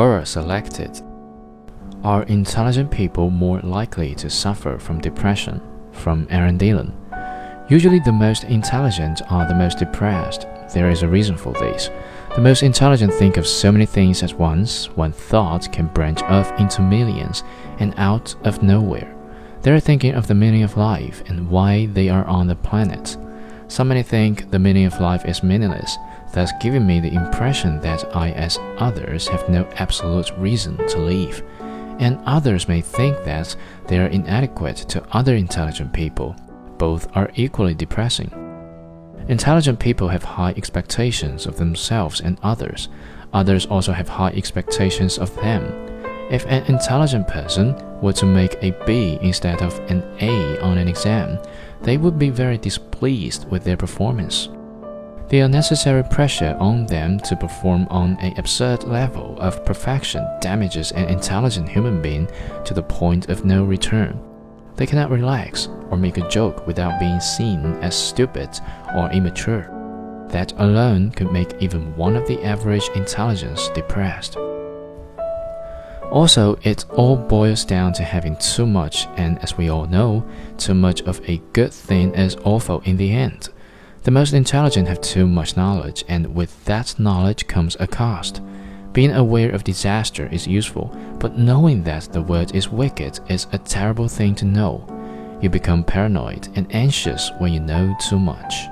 Quora selected Are intelligent people more likely to suffer from depression? From Aaron Dillon. Usually, the most intelligent are the most depressed. There is a reason for this. The most intelligent think of so many things at once, one thought can branch off into millions and out of nowhere. They are thinking of the meaning of life and why they are on the planet. So many think the meaning of life is meaningless, thus giving me the impression that I, as others, have no absolute reason to live. And others may think that they are inadequate to other intelligent people both are equally depressing. Intelligent people have high expectations of themselves and others. Others also have high expectations of them. If an intelligent person were to make a B instead of an A on an exam, they would be very displeased with their performance. The unnecessary pressure on them to perform on an absurd level of perfection damages an intelligent human being to the point of no return. They cannot relax or make a joke without being seen as stupid or immature. That alone could make even one of the average intelligence depressed. Also, it all boils down to having too much, and as we all know, too much of a good thing is awful in the end. The most intelligent have too much knowledge, and with that knowledge comes a cost. Being aware of disaster is useful, but knowing that the world is wicked is a terrible thing to know. You become paranoid and anxious when you know too much.